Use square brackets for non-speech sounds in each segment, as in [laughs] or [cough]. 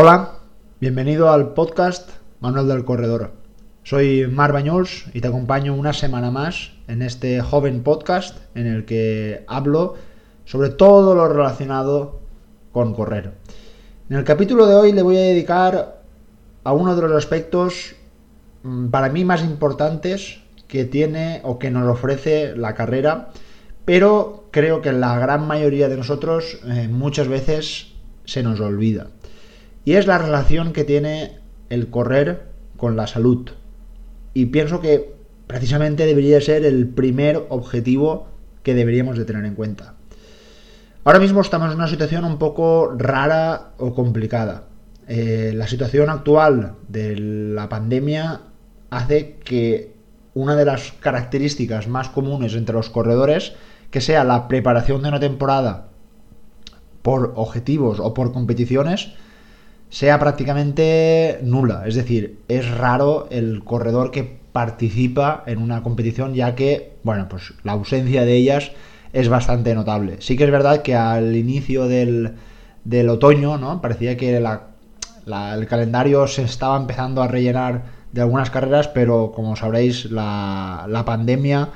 Hola, bienvenido al podcast Manuel del Corredor. Soy Mar Bañols y te acompaño una semana más en este joven podcast en el que hablo sobre todo lo relacionado con correr. En el capítulo de hoy le voy a dedicar a uno de los aspectos mm, para mí más importantes que tiene o que nos ofrece la carrera, pero creo que la gran mayoría de nosotros eh, muchas veces se nos olvida y es la relación que tiene el correr con la salud. Y pienso que precisamente debería ser el primer objetivo que deberíamos de tener en cuenta. Ahora mismo estamos en una situación un poco rara o complicada. Eh, la situación actual de la pandemia hace que una de las características más comunes entre los corredores, que sea la preparación de una temporada por objetivos o por competiciones, sea prácticamente nula. Es decir, es raro el corredor que participa en una competición ya que, bueno, pues la ausencia de ellas es bastante notable. Sí que es verdad que al inicio del, del otoño, ¿no? Parecía que el calendario se estaba empezando a rellenar de algunas carreras, pero como sabréis, la, la pandemia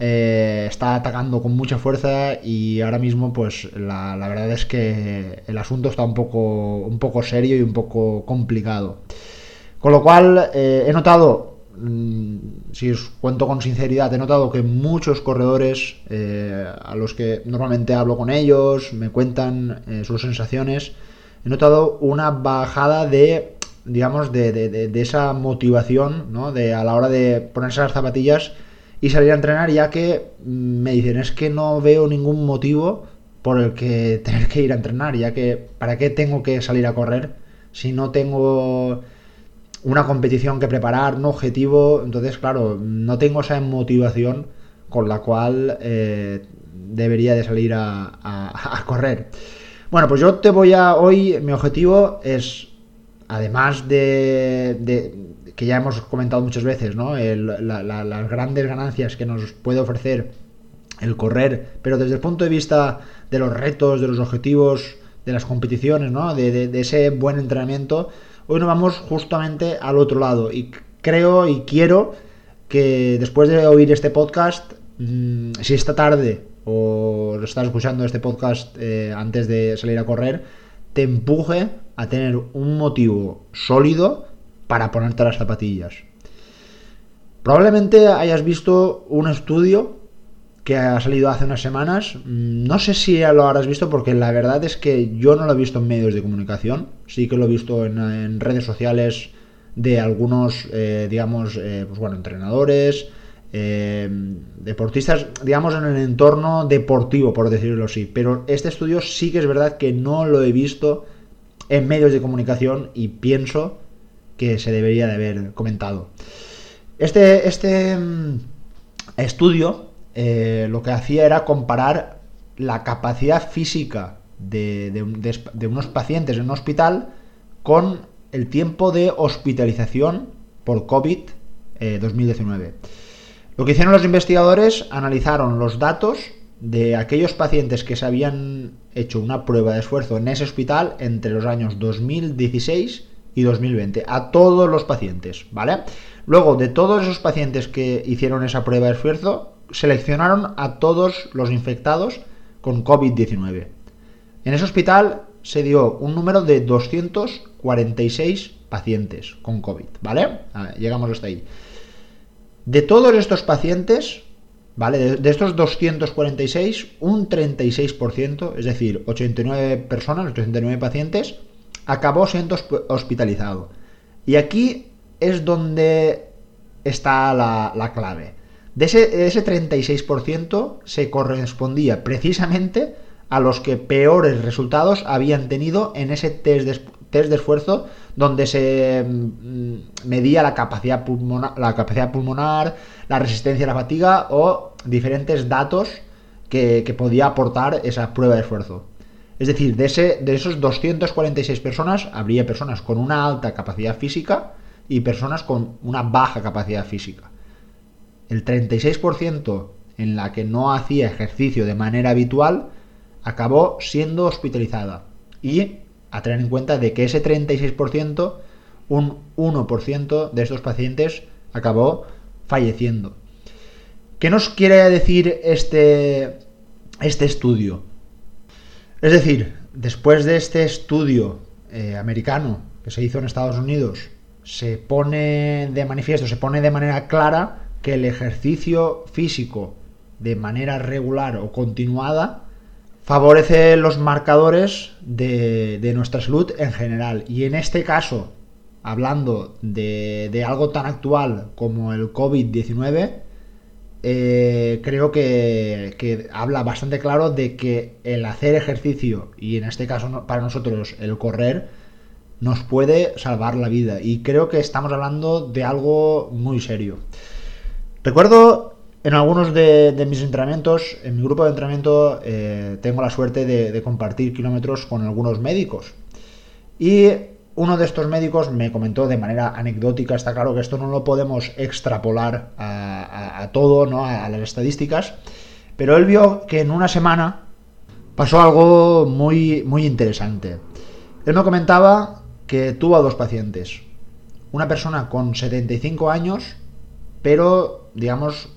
eh, está atacando con mucha fuerza y ahora mismo pues la, verdad es que el asunto está un poco, un poco serio y un poco complicado. Con lo cual eh, he notado, mm, si os cuento con sinceridad, he notado que muchos corredores eh, a los que normalmente hablo con ellos, me cuentan sus sensaciones, he notado una bajada de digamos, de, de, esa motivación, ¿no? De a la hora de ponerse las zapatillas, y salir a entrenar ya que me dicen es que no veo ningún motivo por el que tener que ir a entrenar, ya que ¿para qué tengo que salir a correr si no tengo una competición que preparar, un objetivo? Entonces, claro, no tengo esa motivación con la cual eh, debería de salir a, correr. Bueno, pues yo te voy a... Hoy mi objetivo es, además de que ya hemos comentado muchas veces, ¿no? las grandes ganancias que nos puede ofrecer el correr, pero desde el punto de vista de los retos, de los objetivos, de las competiciones, ¿no? De, ese buen entrenamiento, hoy nos vamos justamente al otro lado. Y creo y quiero que después de oír este podcast, mm, si esta tarde o estás escuchando este podcast eh, antes de salir a correr, te empuje a tener un motivo sólido para ponerte las zapatillas. Probablemente hayas visto un estudio que ha salido hace unas semanas. Mm, no sé si lo habrás visto porque la verdad es que yo no lo he visto en medios de comunicación. Sí que lo he visto en, redes sociales de algunos, eh, digamos, eh, pues bueno, entrenadores, eh, deportistas, digamos, en el entorno deportivo, por decirlo así. Pero este estudio sí que es verdad que no lo he visto en medios de comunicación y pienso que se debería de haber comentado. Este, este mm, estudio eh, lo que hacía era comparar la capacidad física de, unos pacientes en un hospital con el tiempo de hospitalización por COVID 2019. Eh, lo que hicieron los investigadores, analizaron los datos de aquellos pacientes que se habían hecho una prueba de esfuerzo en ese hospital entre los años 2016 y 2020 a todos los pacientes, ¿vale? Luego, de todos esos pacientes que hicieron esa prueba de esfuerzo, seleccionaron a todos los infectados con COVID-19. En ese hospital se dio un número de 246 pacientes con COVID, ¿vale? llegamos hasta ahí. De todos estos pacientes, ¿vale? De, de, estos 246, un 36%, es decir, 89 personas, 89 pacientes, acabó siendo hospitalizado. Y aquí es donde está la, clave. De ese, ese 36% se correspondía precisamente a los que peores resultados habían tenido en ese test de, test de esfuerzo donde se mm, medía la capacidad, pulmonar, la capacidad pulmonar, la resistencia a la fatiga o diferentes datos que podía aportar esa prueba de esfuerzo. Es decir, de, ese, de esos 246 personas, habría personas con una alta capacidad física y personas con una baja capacidad física. El 36% en la que no hacía ejercicio de manera habitual acabó siendo hospitalizada. Y a tener en cuenta de que ese 36%, un 1% de estos pacientes acabó falleciendo. ¿Qué nos quiere decir este, este estudio? Es decir, después de este estudio eh, americano que se hizo en Estados Unidos, se pone de manifiesto, se pone de manera clara que el ejercicio físico de manera regular o continuada favorece los marcadores de, nuestra salud en general. Y en este caso, hablando de, algo tan actual como el COVID-19, eh, creo que, que, habla bastante claro de que el hacer ejercicio, y en este caso para nosotros el correr, nos puede salvar la vida. Y creo que estamos hablando de algo muy serio. Recuerdo en algunos de, mis entrenamientos, en mi grupo de entrenamiento, eh, tengo la suerte de, compartir kilómetros con algunos médicos. Y uno de estos médicos me comentó de manera anecdótica, está claro que esto no lo podemos extrapolar a, todo, ¿no? a, las estadísticas, pero él vio que en una semana pasó algo muy, muy interesante. Él me comentaba que tuvo a dos pacientes. Una persona con 75 años, pero digamos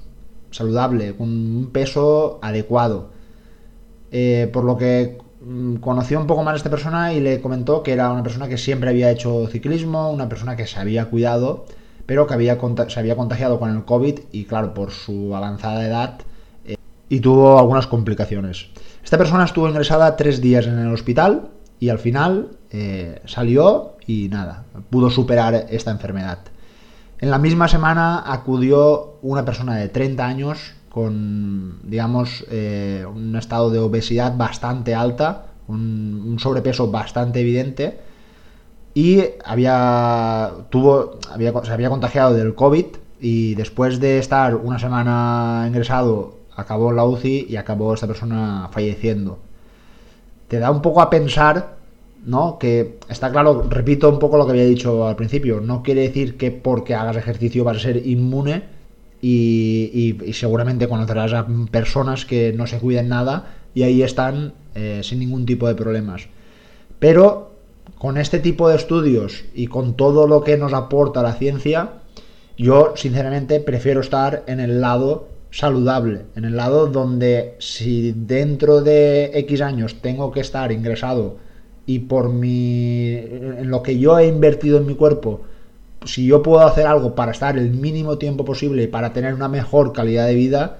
saludable, con un peso adecuado. Eh, por lo que conoció un poco más a esta persona y le comentó que era una persona que siempre había hecho ciclismo, una persona que se había cuidado, pero que había, se había contagiado con el COVID y claro, por su avanzada edad eh, y tuvo algunas complicaciones. Esta persona estuvo ingresada tres días en el hospital y al final eh, salió y nada, pudo superar esta enfermedad. En la misma semana acudió una persona de 30 años con, digamos, eh, un estado de obesidad bastante alta, un, sobrepeso bastante evidente y había, tuvo, había, se había contagiado del COVID y después de estar una semana ingresado acabó la UCI y acabó esta persona falleciendo te da un poco a pensar, ¿no? Que está claro, repito un poco lo que había dicho al principio, no quiere decir que porque hagas ejercicio vas a ser inmune y, seguramente conocerás a personas que no se cuiden nada y ahí están eh, sin ningún tipo de problemas. Pero con este tipo de estudios y con todo lo que nos aporta la ciencia, yo sinceramente prefiero estar en el lado saludable, en el lado donde si dentro de X años tengo que estar ingresado y por mi en lo que yo he invertido en mi cuerpo, si yo puedo hacer algo para estar el mínimo tiempo posible y para tener una mejor calidad de vida,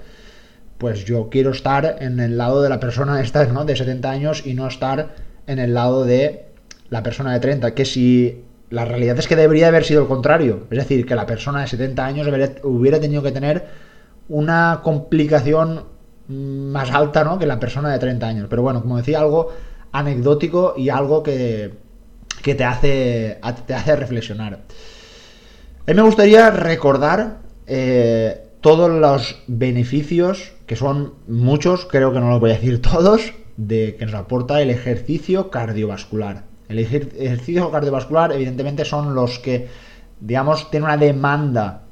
pues yo quiero estar en el lado de la persona [laughs] esta, ¿no? de 70 años y no estar en el lado de la persona de 30, que si la realidad es que debería haber sido el contrario, es decir, que la persona de 70 años hubiera tenido que tener una complicación más alta ¿no? que la persona de 30 años. Pero bueno, como decía, algo anecdótico y algo que, te, hace, te hace reflexionar. A mí me gustaría recordar eh, todos los beneficios, que son muchos, creo que no los voy a decir [laughs] todos, de que nos aporta el ejercicio cardiovascular. El ejercicio cardiovascular, evidentemente, son los que, digamos, tienen una demanda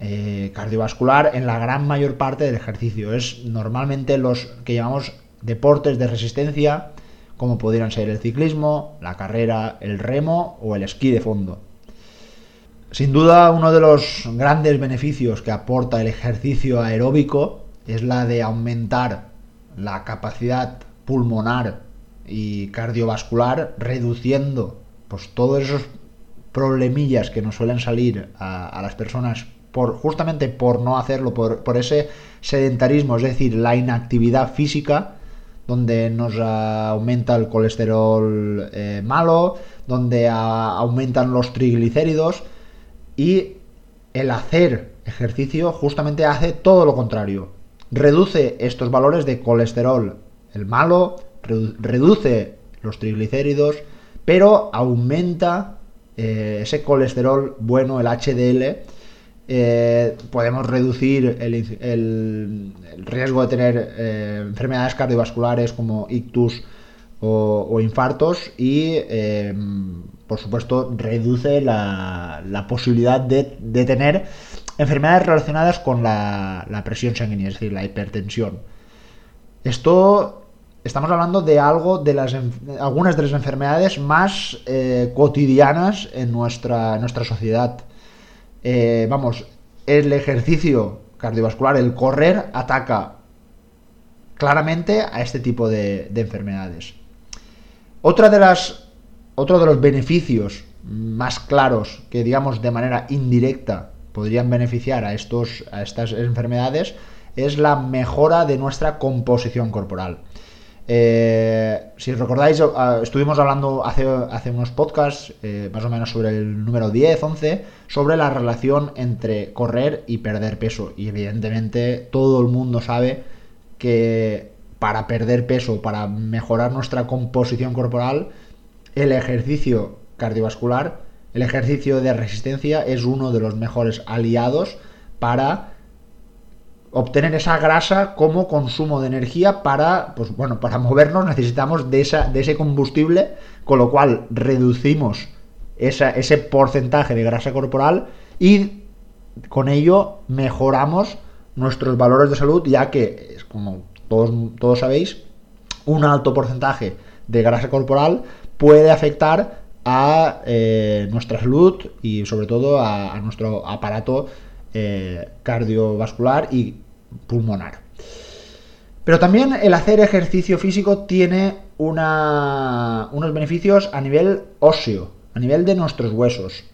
eh, cardiovascular en la gran mayor parte del ejercicio. Es normalmente los que llamamos deportes de resistencia, como podrían ser el ciclismo, la carrera, el remo o el esquí de fondo. Sin duda, uno de los grandes beneficios que aporta el ejercicio aeróbico es la de aumentar la capacidad pulmonar y cardiovascular, reduciendo pues, todos esos problemillas que nos suelen salir a las personas justamente por no hacerlo, por, ese sedentarismo, es decir, la inactividad física, donde nos aumenta el colesterol eh, malo, donde aumentan los triglicéridos y el hacer ejercicio justamente hace todo lo contrario. Reduce estos valores de colesterol, el malo, reduce los triglicéridos, pero aumenta eh, ese colesterol bueno, el HDL, eh, podemos reducir el, riesgo de tener eh, enfermedades cardiovasculares como ictus o, infartos y, eh, por supuesto, reduce la, posibilidad de, tener enfermedades relacionadas con la, presión sanguínea, es decir, la hipertensión. Esto estamos hablando de algo de las algunas de las enfermedades más eh, cotidianas en nuestra, nuestra sociedad. Eh, vamos, el ejercicio cardiovascular, el correr, ataca claramente a este tipo de, enfermedades. Otra de las, otro de los beneficios más claros que, digamos, de manera indirecta podrían beneficiar a, estos, a estas enfermedades es la mejora de nuestra composición corporal. Eh, si recordáis, ah, estuvimos hablando hace, hace unos podcasts, eh, más o menos sobre el número 10, 11, sobre la relación entre correr y perder peso. Y evidentemente todo el mundo sabe que para perder peso, para mejorar nuestra composición corporal, el ejercicio cardiovascular, el ejercicio de resistencia es uno de los mejores aliados para obtener esa grasa como consumo de energía para, pues bueno, para movernos necesitamos de, esa, de ese combustible, con lo cual reducimos ese porcentaje de grasa corporal y con ello mejoramos nuestros valores de salud, ya que, como todos, todos sabéis, un alto porcentaje de grasa corporal puede afectar a eh, nuestra salud y sobre todo a, nuestro aparato eh, cardiovascular y pulmonar. Pero también el hacer ejercicio físico tiene unos beneficios a nivel óseo, a nivel de nuestros huesos.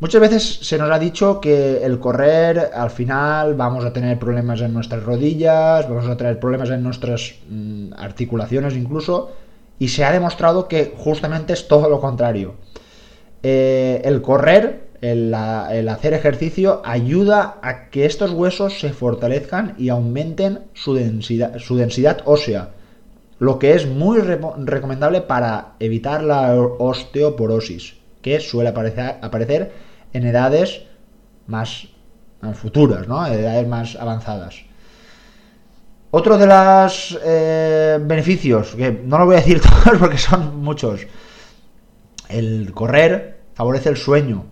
Muchas veces se nos ha dicho que el correr al final vamos a tener problemas en nuestras rodillas, vamos a tener problemas en nuestras mm, articulaciones incluso, y se ha demostrado que justamente es todo lo contrario. Eh, el correr el, hacer ejercicio ayuda a que estos huesos se fortalezcan y aumenten su densidad, su densidad ósea, lo que es muy recomendable para evitar la osteoporosis, que suele aparecer, en edades más futuras, ¿no? En edades más avanzadas. Otro de los eh, beneficios, que no lo voy a decir [laughs] todos porque son muchos, el correr favorece el sueño,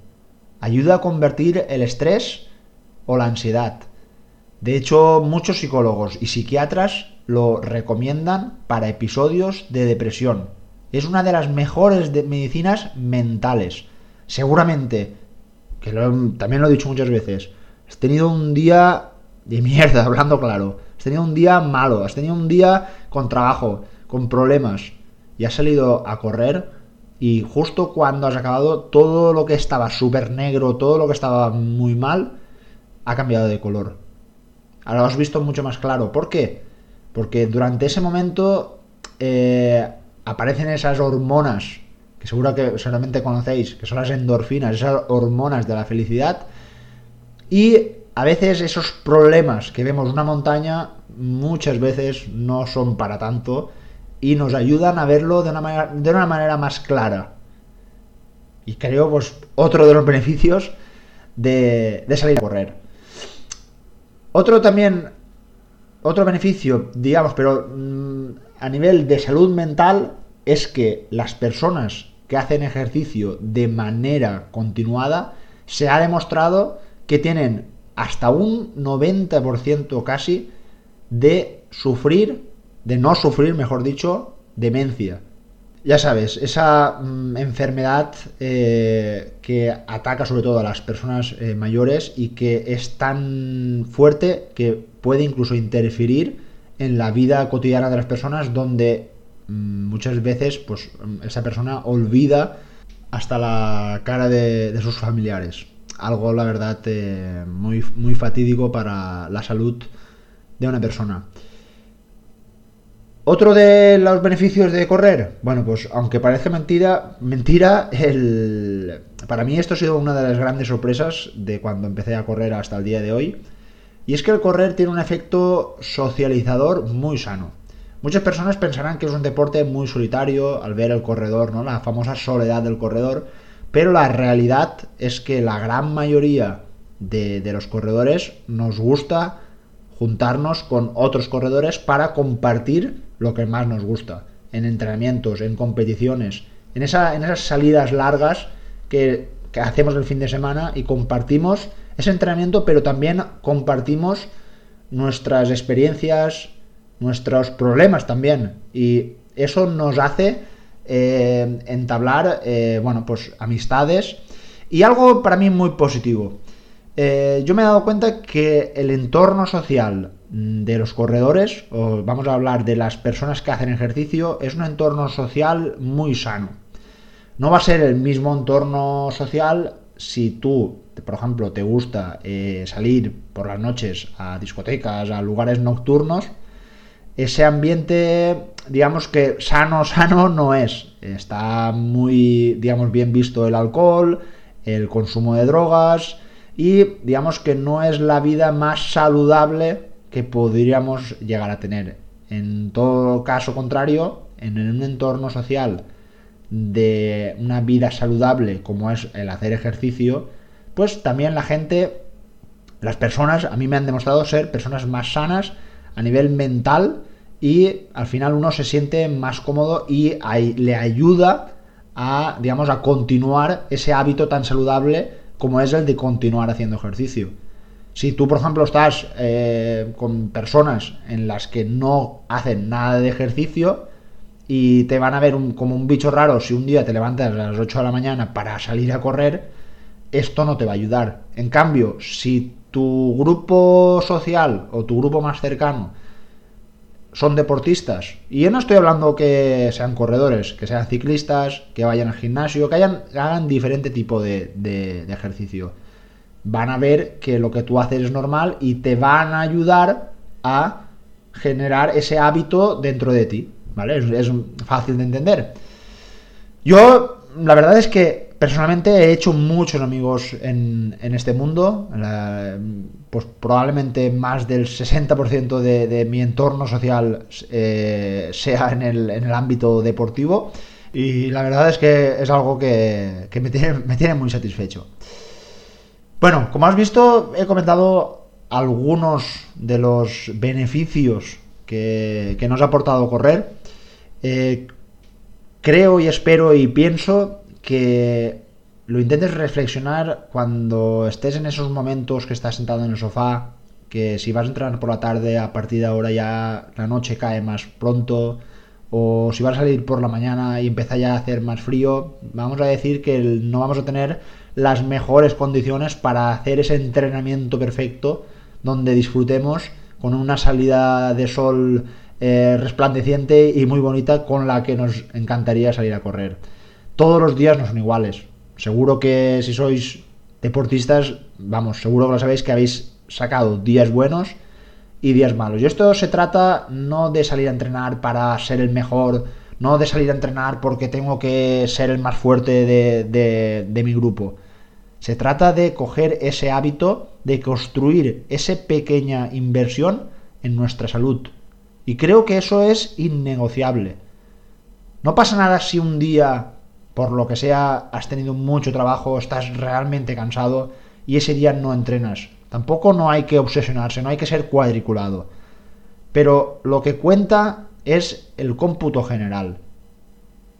ayuda a convertir el estrés o la ansiedad. De hecho, muchos psicólogos y psiquiatras lo recomiendan para episodios de depresión. Es una de las mejores medicinas mentales. Seguramente, que también lo he dicho muchas veces, has tenido un día de mierda, [laughs] hablando claro. Has tenido un día malo, has tenido un día con trabajo, con problemas, y has salido a correr y justo cuando has acabado, todo lo que estaba súper negro, todo lo que estaba muy mal, ha cambiado de color. Ahora lo has visto mucho más claro. ¿Por qué? Porque durante ese momento eh, aparecen esas hormonas, que seguro que seguramente conocéis, que son las endorfinas, esas hormonas de la felicidad. Y a veces esos problemas que vemos una montaña, muchas veces no son para tanto y nos ayudan a verlo de una manera, de una manera más clara. Y creo, pues, otro de los beneficios de, salir a correr. Otro también, otro beneficio, digamos, pero mm, a nivel de salud mental, es que las personas que hacen ejercicio de manera continuada, se ha demostrado que tienen hasta un 90% casi de sufrir de no sufrir, mejor dicho, demencia. Ya sabes, esa mm, enfermedad eh, que ataca sobre todo a las personas eh, mayores y que es tan fuerte que puede incluso interferir en la vida cotidiana de las personas donde mm, muchas veces pues mm, esa persona olvida hasta la cara de, sus familiares. Algo, la verdad, eh, muy, muy fatídico para la salud de una persona. Otro de los beneficios de correr, bueno, pues aunque parece mentira, mentira, el... para mí esto ha sido una de las grandes sorpresas de cuando empecé a correr hasta el día de hoy. Y es que el correr tiene un efecto socializador muy sano. Muchas personas pensarán que es un deporte muy solitario al ver el corredor, ¿no? La famosa soledad del corredor. Pero la realidad es que la gran mayoría de, de los corredores nos gusta juntarnos con otros corredores para compartir lo que más nos gusta, en entrenamientos, en competiciones, en, en esas salidas largas que, que hacemos el fin de semana y compartimos ese entrenamiento, pero también compartimos nuestras experiencias, nuestros problemas también. Y eso nos hace eh, entablar, eh, bueno, pues amistades. Y algo para mí muy positivo. Eh, yo me he dado cuenta que el entorno social de los corredores, o vamos a hablar de las personas que hacen ejercicio, es un entorno social muy sano. No va a ser el mismo entorno social si tú, por ejemplo, te gusta salir por las noches a discotecas, a lugares nocturnos, ese ambiente, digamos que sano, [laughs] sano no es. Está muy, digamos, bien visto el alcohol, el consumo de drogas y digamos que no es la vida más saludable que podríamos llegar a tener. En todo caso contrario, en un entorno social de una vida saludable como es el hacer ejercicio, pues también la gente, las personas, a mí me han demostrado ser personas más sanas, a nivel mental y al final uno se siente más cómodo y le ayuda a, digamos, a continuar ese hábito tan saludable como es el de continuar haciendo ejercicio. Si tú, por ejemplo, estás eh, con personas en las que no hacen nada de ejercicio y te van a ver como un bicho raro si un día te levantas a las 8 de la mañana para salir a correr, esto no te va a ayudar. En cambio, si tu grupo social o tu grupo más cercano son deportistas. Y yo no estoy hablando que sean corredores, que sean ciclistas, que vayan al gimnasio, que, hagan diferente tipo de, de, ejercicio. Van a ver que lo que tú haces es normal y te van a ayudar a generar ese hábito dentro de ti. ¿Vale? Es, es fácil de entender. Yo, la verdad es que Personalmente he hecho muchos amigos en, este mundo, pues probablemente más del 60% de, mi entorno social eh, sea en el, ámbito deportivo y la verdad es que es algo que, me, tiene, muy satisfecho. Bueno, como has visto, he comentado algunos de los beneficios que, nos ha aportado correr. Eh, creo y espero y pienso que lo intentes reflexionar cuando estés en esos momentos que estás sentado en el sofá, que si vas a entrenar por la tarde, a partir de ahora ya la noche cae más pronto, o si vas a salir por la mañana y empieza ya a hacer más frío, vamos a decir que no vamos a tener las mejores condiciones para hacer ese entrenamiento perfecto donde disfrutemos con una salida de sol eh, resplandeciente y muy bonita con la que nos encantaría salir a correr todos los días no son iguales. Seguro que si sois deportistas, vamos, seguro que lo sabéis que habéis sacado días buenos y días malos. Y esto se trata no de salir a entrenar para ser el mejor, no de salir a entrenar porque tengo que ser el más fuerte de, mi grupo. Se trata de coger ese hábito, de construir esa pequeña inversión en nuestra salud. Y creo que eso es innegociable. No pasa nada si un día por lo que sea, has tenido mucho trabajo, estás realmente cansado y ese día no entrenas. Tampoco no hay que obsesionarse, no hay que ser cuadriculado. Pero lo que cuenta es el cómputo general.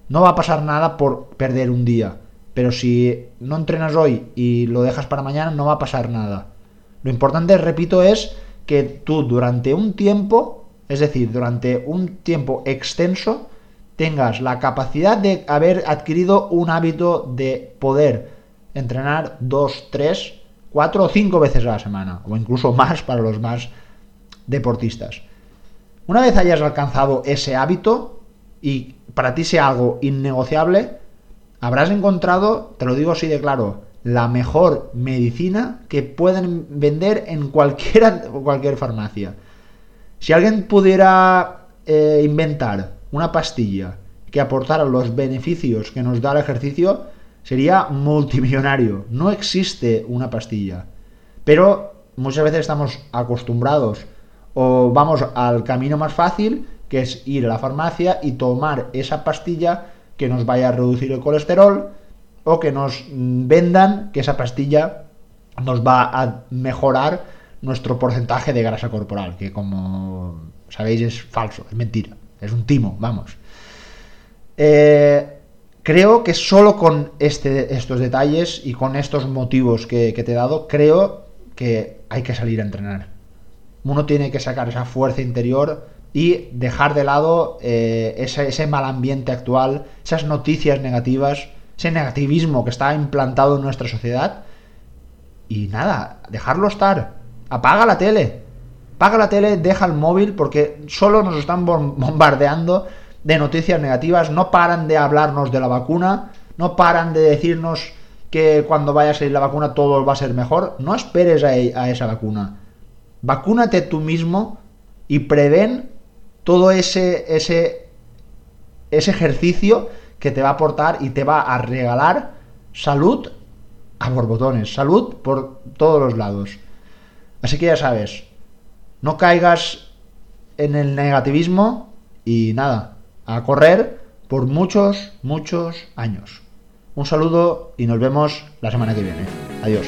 No va a pasar nada por perder un día, pero si no entrenas hoy y lo dejas para mañana, no va a pasar nada. Lo importante, repito, es que tú durante un tiempo, es decir, durante un tiempo extenso, tengas la capacidad de haber adquirido un hábito de poder entrenar dos, tres, cuatro o cinco veces a la semana, o incluso más para los más deportistas. Una vez hayas alcanzado ese hábito y para ti sea algo innegociable, habrás encontrado, te lo digo así de claro, la mejor medicina que pueden vender en cualquier, cualquier farmacia. Si alguien pudiera eh, inventar una pastilla que aportara los beneficios que nos da el ejercicio, sería multimillonario. No existe una pastilla. Pero muchas veces estamos acostumbrados o vamos al camino más fácil, que es ir a la farmacia y tomar esa pastilla que nos vaya a reducir el colesterol o que nos vendan que esa pastilla nos va a mejorar nuestro porcentaje de grasa corporal, que como sabéis es falso, es mentira. Es un timo, vamos. Eh, creo que solo con este, estos detalles y con estos motivos que, te he dado, creo que hay que salir a entrenar. Uno tiene que sacar esa fuerza interior y dejar de lado eh, ese, ese mal ambiente actual, esas noticias negativas, ese negativismo que está implantado en nuestra sociedad. Y nada, dejarlo estar. Apaga la tele. Apaga la tele, deja el móvil porque solo nos están bombardeando de noticias negativas. No paran de hablarnos de la vacuna. No paran de decirnos que cuando vaya a salir la vacuna todo va a ser mejor. No esperes a, e, a esa vacuna. Vacúnate tú mismo y prevén todo ese, ese, ese ejercicio que te va a aportar y te va a regalar salud a borbotones, salud por todos los lados. Así que ya sabes, no caigas en el negativismo y nada, a correr por muchos, muchos años. Un saludo y nos vemos la semana que viene. Adiós.